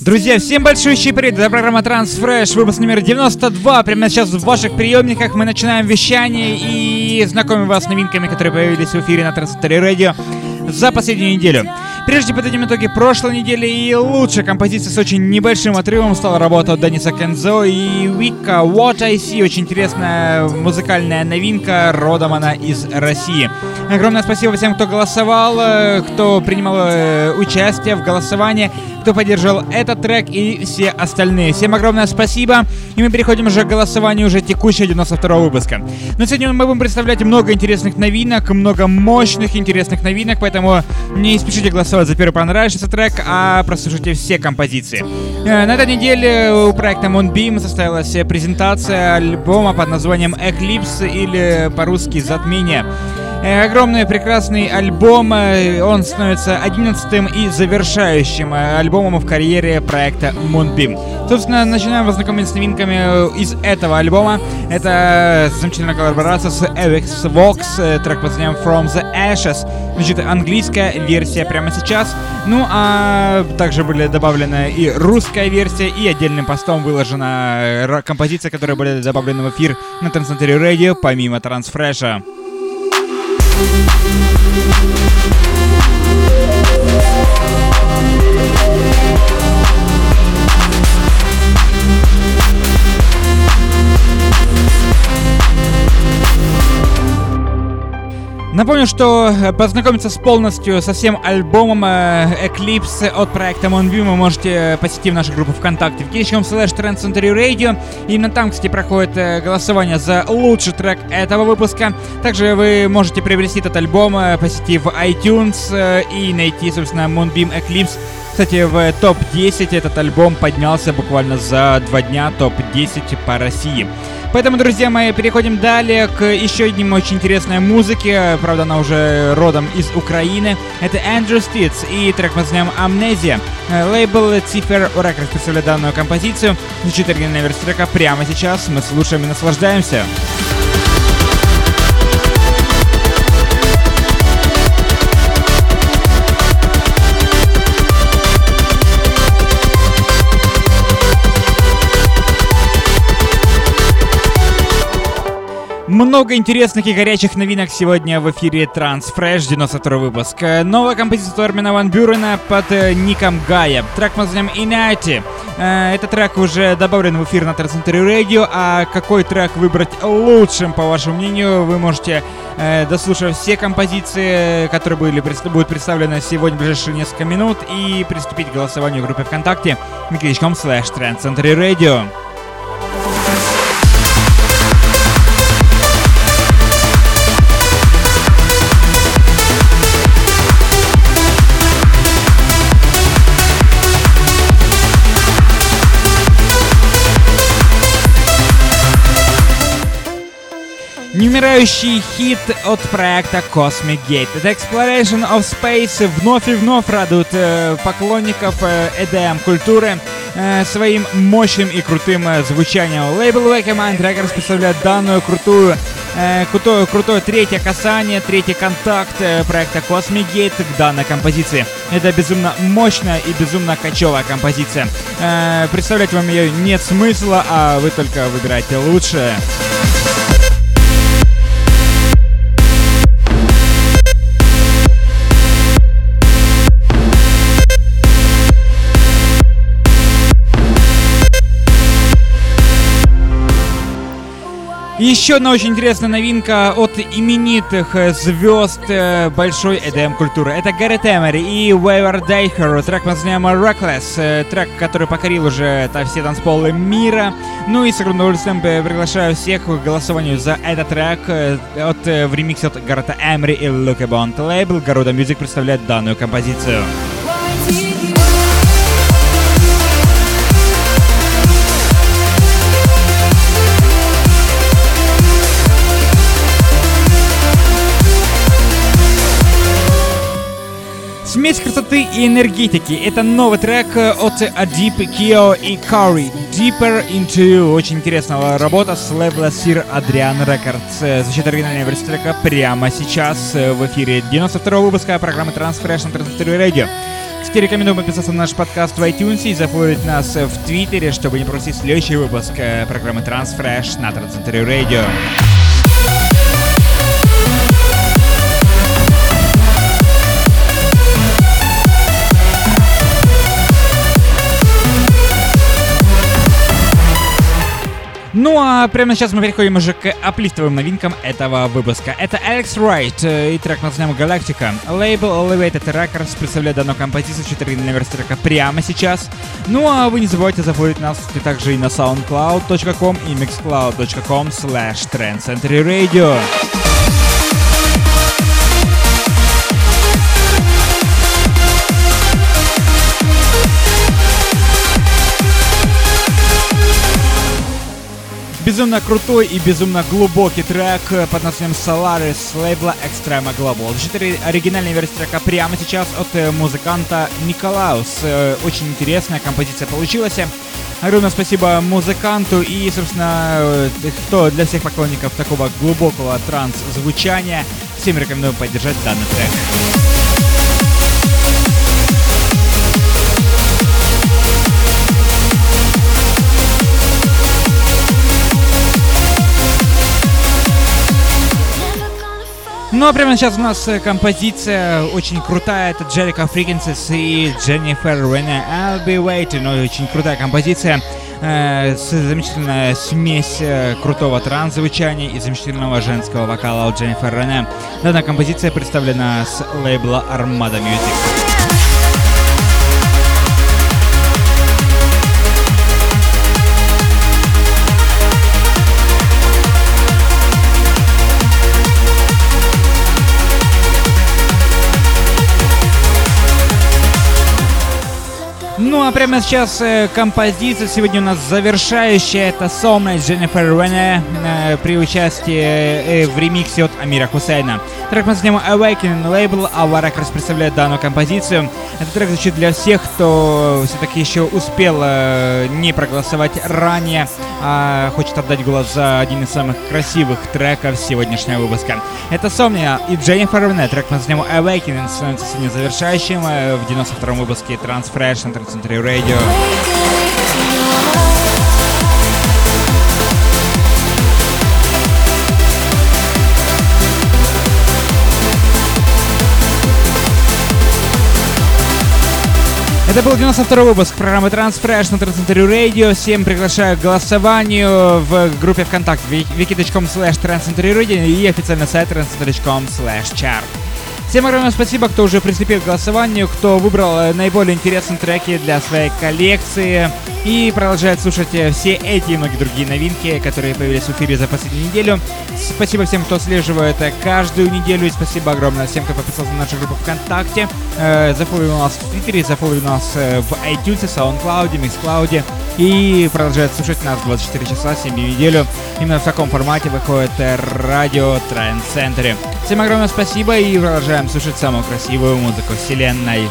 Друзья, всем большой привет! Это программа Transfresh, выпуск номер 92. Прямо сейчас в ваших приемниках мы начинаем вещание и знакомим вас с новинками, которые появились в эфире на Transistor Radio за последнюю неделю. Прежде подадим итоги прошлой недели и лучшей композицией с очень небольшим отрывом стала работа от Дениса Кензо и Вика What I See. Очень интересная музыкальная новинка, родом она из России. Огромное спасибо всем, кто голосовал, э, кто принимал э, участие в голосовании, кто поддержал этот трек и все остальные. Всем огромное спасибо. И мы переходим уже к голосованию уже текущего 92 выпуска. Но сегодня мы будем представлять много интересных новинок, много мощных интересных новинок, поэтому не спешите голосовать за первый понравившийся трек, а прослушайте все композиции. Э, на этой неделе у проекта Moonbeam состоялась презентация альбома под названием Eclipse или по-русски «Затмение». Э, огромный прекрасный альбом. Э, он становится одиннадцатым и завершающим э, альбомом в карьере проекта Moonbeam. Собственно, начинаем вас с новинками из этого альбома. Это замечательная коллаборация с Avix Vox, трек под названием From the Ashes. Значит, английская версия прямо сейчас. Ну, а также были добавлены и русская версия, и отдельным постом выложена композиция, которая были добавлены в эфир на Трансцентре Radio, помимо Трансфреша. Thank you. Напомню, что э, познакомиться с полностью со всем альбомом э, Eclipse от проекта Moonbeam вы можете посетить нашу группу ВКонтакте vk.com slash Radio. Именно там, кстати, проходит э, голосование за лучший трек этого выпуска. Также вы можете приобрести этот альбом, посетив iTunes и найти, собственно, Moonbeam Eclipse кстати, в топ-10 этот альбом поднялся буквально за два дня, топ-10 по России. Поэтому, друзья мои, переходим далее к еще одним очень интересной музыке. Правда, она уже родом из Украины. Это Andrew Stitz и трек под названием «Амнезия». Лейбл Cipher Records представляет данную композицию. Звучит оригинальная версия трека прямо сейчас. Мы слушаем и наслаждаемся. Много интересных и горячих новинок сегодня в эфире Transfresh 92 выпуск. Новая композиция Армина Ван Бюрена под э, ником Гая. Трек мы назовем Inati. Э, этот трек уже добавлен в эфир на Transcentry Radio, а какой трек выбрать лучшим, по вашему мнению, вы можете, э, дослушав все композиции, которые были, будут представлены сегодня в ближайшие несколько минут, и приступить к голосованию в группе ВКонтакте wiki.com slash Radio. Неумирающий хит от проекта Cosmic Gate. Это Exploration of Space вновь и вновь радует э, поклонников э, EDM культуры э, своим мощным и крутым э, звучанием. Лейбл Wake Records представляет данную крутую э, крутое, крутое третье касание, третий контакт э, проекта Cosmic Gate к данной композиции. Это безумно мощная и безумно кочевая композиция. Э, представлять вам ее нет смысла, а вы только выбирайте лучшее. Еще одна очень интересная новинка от именитых э, звезд э, большой EDM культуры. Это Гарри Эмери и Вейвер Дейхер. Трек под названием Reckless. Э, трек, который покорил уже все танцполы мира. Ну и с огромным удовольствием приглашаю всех к голосованию за этот трек от, в ремиксе от Гаррета Эмери и Luke Bond. Лейбл Garuda Music представляет данную композицию. Смесь красоты и энергетики. Это новый трек от Adip, Kio и Curry. Deeper Into. Очень интересная работа с лейбла Sir Adrian Records. Защита оригинальной версии трека прямо сейчас в эфире 92 выпуска программы Transfresh на 33 Radio. Кстати, рекомендую подписаться на наш подкаст в iTunes и зафоловить нас в Твиттере, чтобы не пропустить следующий выпуск э, программы Transfresh на Трансцентре Radio. Ну а прямо сейчас мы переходим уже к аплифтовым новинкам этого выпуска. Это Алекс Райт и трек под названием «Галактика». Лейбл Elevated Records представляет данную композицию 4 на версии трека прямо сейчас. Ну а вы не забывайте заходить нас также и на soundcloud.com и mixcloud.com slash trendcenterradio. Radio. Безумно крутой и безумно глубокий трек под названием Solaris с лейбла Extrema Global. Звучит оригинальная версия трека прямо сейчас от э, музыканта Николаус. Э, очень интересная композиция получилась. Огромное спасибо музыканту и, собственно, э, кто для всех поклонников такого глубокого транс-звучания, всем рекомендую поддержать данный трек. Ну а прямо сейчас у нас э, композиция очень крутая. Это Джерика Фрикенсис и Дженнифер Рене I'll Be Waiting. Очень крутая композиция. Э, с, замечательная смесь э, крутого транс-звучания и замечательного женского вокала у Дженнифер Рене. Данная композиция представлена с лейбла Armada Music. Ну а прямо сейчас э, композиция сегодня у нас завершающая. Это Сомна Дженнифер Рене э, при участии э, в ремиксе от Амира Хусейна. Трек под названием Awakening лейбл Аваракерс представляет данную композицию. Этот трек звучит для всех, кто все-таки еще успел не проголосовать ранее, а хочет отдать голос за один из самых красивых треков сегодняшнего выпуска. Это Сомния и Дженнифер Рене. Трек под названием Awakening становится сегодня завершающим в 92-м выпуске Transfresh на центре радио. Это был 92 выпуск программы Transfresh на Трансцентре Radio. Всем приглашаю к голосованию в группе ВКонтакте wiki.com slash и официальный сайт transcentre.com slash chart. Всем огромное спасибо, кто уже приступил к голосованию, кто выбрал э, наиболее интересные треки для своей коллекции и продолжает слушать э, все эти и многие другие новинки, которые появились в эфире за последнюю неделю. Спасибо всем, кто отслеживает э, каждую неделю, и спасибо огромное всем, кто подписался на нашу группу ВКонтакте, э, зафоловил нас в Твиттере, зафоловил нас в iTunes, SoundCloud, MixCloud и продолжает слушать нас 24 часа, 7 дней в неделю. Именно в таком формате выходит радио Тренд Центре. Всем огромное спасибо и продолжаем слушать самую красивую музыку вселенной.